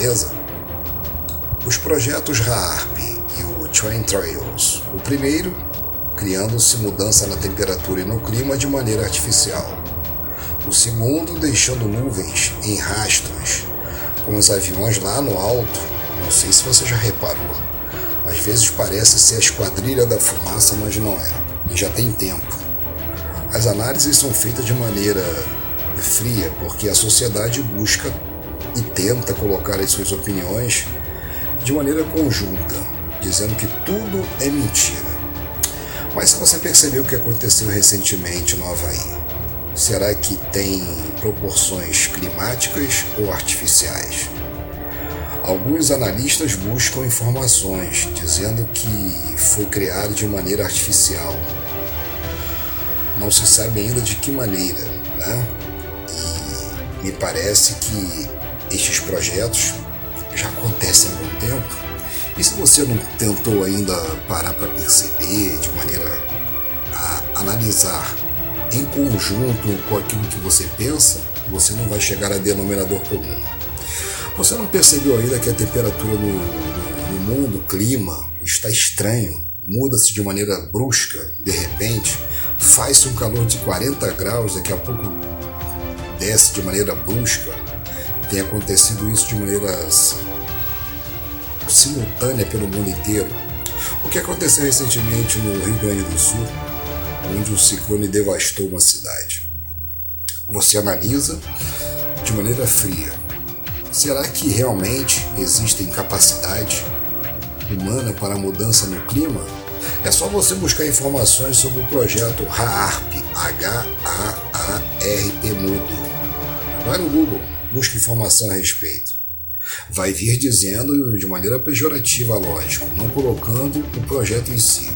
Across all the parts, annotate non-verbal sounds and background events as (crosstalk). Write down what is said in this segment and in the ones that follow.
beleza? Os projetos RAARP e o Train Trails. O primeiro, criando-se mudança na temperatura e no clima de maneira artificial. O segundo, deixando nuvens em rastros, com os aviões lá no alto. Não sei se você já reparou. Às vezes parece ser a esquadrilha da fumaça, mas não é. E já tem tempo. As análises são feitas de maneira fria porque a sociedade busca e tenta colocar as suas opiniões de maneira conjunta, dizendo que tudo é mentira. Mas se você percebeu o que aconteceu recentemente no Havaí, será que tem proporções climáticas ou artificiais? Alguns analistas buscam informações dizendo que foi criado de maneira artificial. Não se sabe ainda de que maneira, né? E me parece que estes projetos já acontecem há algum tempo. E se você não tentou ainda parar para perceber de maneira a analisar em conjunto com aquilo que você pensa, você não vai chegar a denominador comum. Você não percebeu ainda que a temperatura no, no, mundo, o clima, está estranho, muda-se de maneira brusca, de repente, faz-se um calor de 40 graus, daqui a pouco desce de maneira brusca. Tem acontecido isso de maneira simultânea pelo mundo inteiro. O que aconteceu recentemente no Rio Grande do Sul, onde um ciclone devastou uma cidade. Você analisa de maneira fria. Será que realmente existem capacidade humana para a mudança no clima? É só você buscar informações sobre o projeto HAARP, H-A-A-R-P Mudo. Vai no Google, busque informação a respeito. Vai vir dizendo de maneira pejorativa, lógico, não colocando o projeto em si.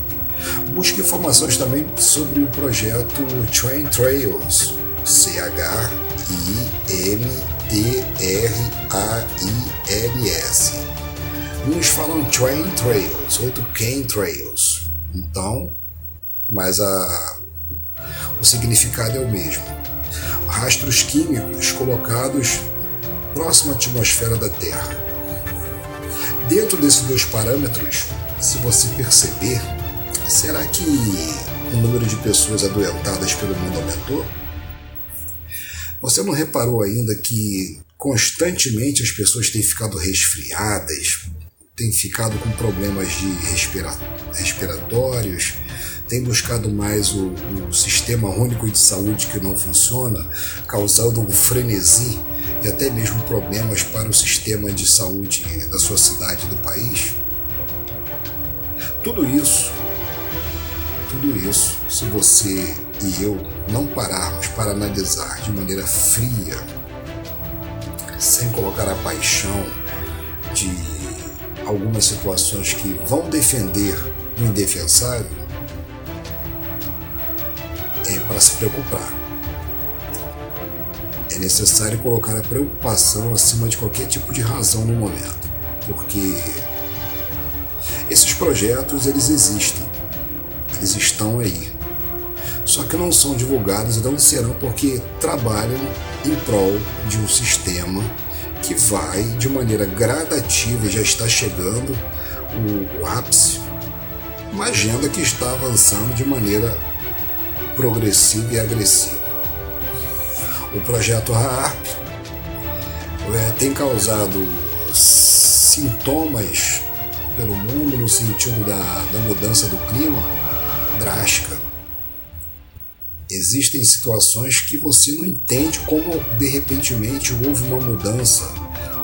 Busque informações também sobre o projeto Train Trails, C-H-I-M-T-R-A-I-L-S. Uns falam Train Trails, outro Cane Trails. Então, mas a, o significado é o mesmo. Rastros químicos colocados próximo à atmosfera da Terra. Dentro desses dois parâmetros, se você perceber, será que o número de pessoas adoentadas pelo mundo aumentou? Você não reparou ainda que constantemente as pessoas têm ficado resfriadas, têm ficado com problemas de respira respiratórios, têm buscado mais o, o sistema único de saúde que não funciona, causando um frenesi e até mesmo problemas para o sistema de saúde da sua cidade, do país? Tudo isso, tudo isso, se você e eu não pararmos para analisar de maneira fria, sem colocar a paixão de algumas situações que vão defender o indefensável, para se preocupar. É necessário colocar a preocupação acima de qualquer tipo de razão no momento, porque esses projetos eles existem, eles estão aí, só que não são divulgados e não serão porque trabalham em prol de um sistema que vai de maneira gradativa já está chegando o, o ápice, uma agenda que está avançando de maneira progressiva e agressiva o projeto RAARP é, tem causado sintomas pelo mundo no sentido da, da mudança do clima drástica. Existem situações que você não entende como de repentemente houve uma mudança,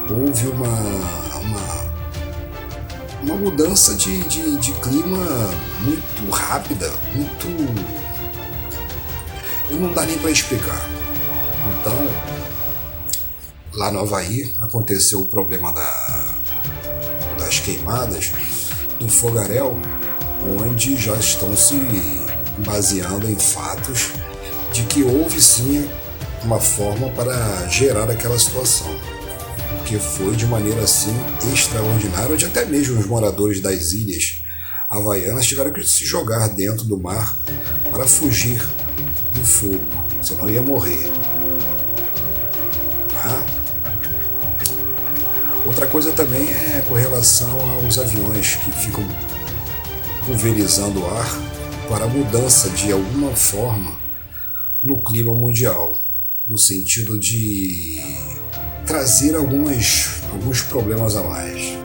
houve uma, uma, uma mudança de, de, de clima muito rápida, muito. E não dá nem para explicar. Então, lá no Havaí aconteceu o problema da, das queimadas do fogaréu, onde já estão se baseando em fatos de que houve sim uma forma para gerar aquela situação. Porque foi de maneira assim extraordinária, onde até mesmo os moradores das ilhas havaianas tiveram que se jogar dentro do mar para fugir do fogo, senão ia morrer. Outra coisa também é com relação aos aviões que ficam pulverizando o ar para a mudança de alguma forma no clima mundial, no sentido de trazer algumas, alguns problemas a mais.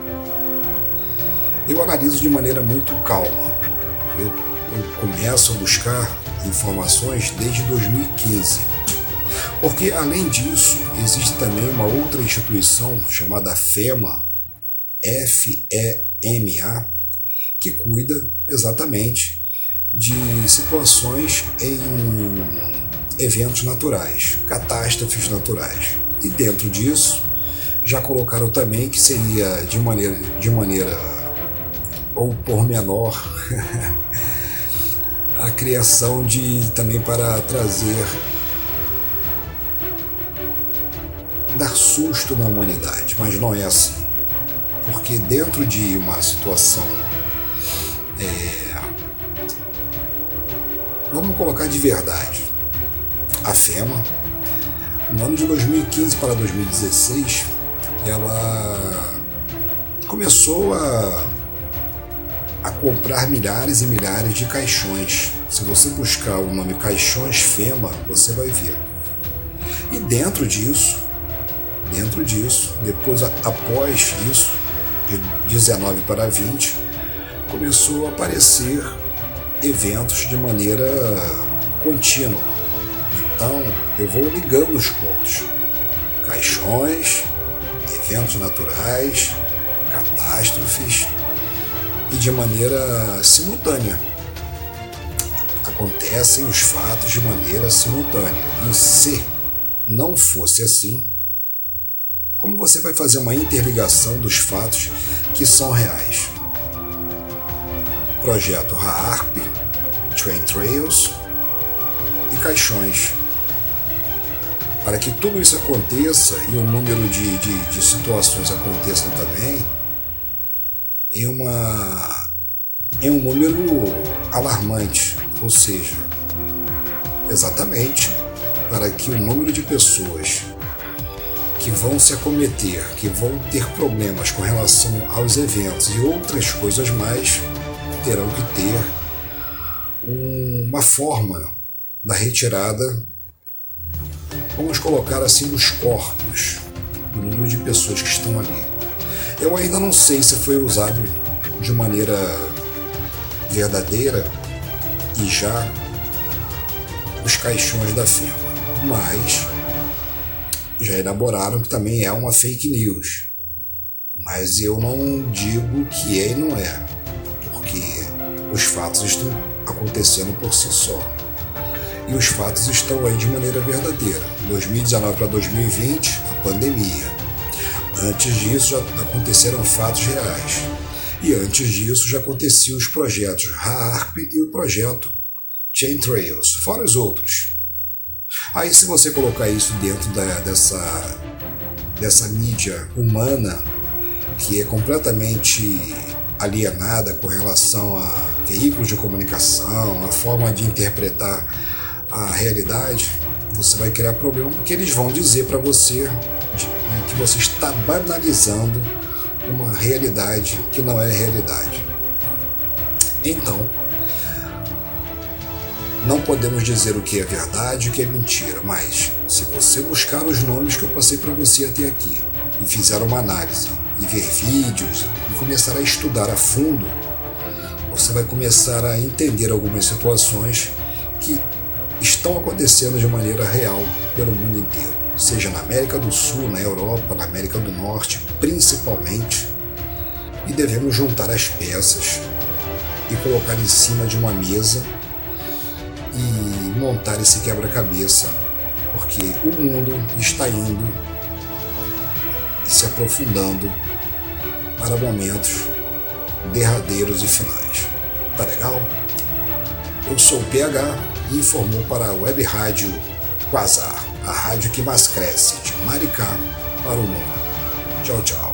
Eu analiso de maneira muito calma. Eu, eu começo a buscar informações desde 2015. Porque, além disso, existe também uma outra instituição chamada FEMA, F-E-M-A, que cuida exatamente de situações em eventos naturais, catástrofes naturais. E dentro disso, já colocaram também que seria de maneira, de maneira ou por menor (laughs) a criação de também para trazer dar susto na humanidade, mas não é assim. Porque dentro de uma situação é, vamos colocar de verdade, a FEMA, no ano de 2015 para 2016, ela começou a a comprar milhares e milhares de caixões. Se você buscar o nome Caixões FEMA, você vai ver. E dentro disso, dentro disso, depois após isso, de 19 para 20, começou a aparecer eventos de maneira contínua. Então, eu vou ligando os pontos. Caixões, eventos naturais, catástrofes, e de maneira simultânea. Acontecem os fatos de maneira simultânea. E se não fosse assim, como você vai fazer uma interligação dos fatos que são reais? Projeto RAARP, Train Trails e caixões. Para que tudo isso aconteça e o um número de, de, de situações aconteçam também, em, uma, em um número alarmante, ou seja, exatamente para que o número de pessoas que vão se acometer, que vão ter problemas com relação aos eventos e outras coisas mais, terão que ter uma forma da retirada, vamos colocar assim, dos corpos, do número de pessoas que estão ali. Eu ainda não sei se foi usado de maneira verdadeira e já os caixões da firma, mas já elaboraram que também é uma fake news. Mas eu não digo que é e não é, porque os fatos estão acontecendo por si só. E os fatos estão aí de maneira verdadeira. 2019 para 2020, a pandemia. Antes disso já aconteceram fatos reais. E antes disso já aconteciam os projetos HARP e o projeto Chain Trails, fora os outros. Aí se você colocar isso dentro da, dessa, dessa mídia humana, que é completamente alienada com relação a veículos de comunicação, a forma de interpretar a realidade, você vai criar problema porque eles vão dizer para você que você está banalizando uma realidade que não é realidade. Então, não podemos dizer o que é verdade e o que é mentira, mas se você buscar os nomes que eu passei para você até aqui e fizer uma análise e ver vídeos e começar a estudar a fundo, você vai começar a entender algumas situações que estão acontecendo de maneira real pelo mundo inteiro seja na América do Sul, na Europa, na América do Norte, principalmente, e devemos juntar as peças e colocar em cima de uma mesa e montar esse quebra-cabeça, porque o mundo está indo e se aprofundando para momentos derradeiros e finais. Tá legal? Eu sou o PH e informou para a Web Rádio Quasar a rádio que mais cresce, de Maricá para o mundo. Tchau, tchau.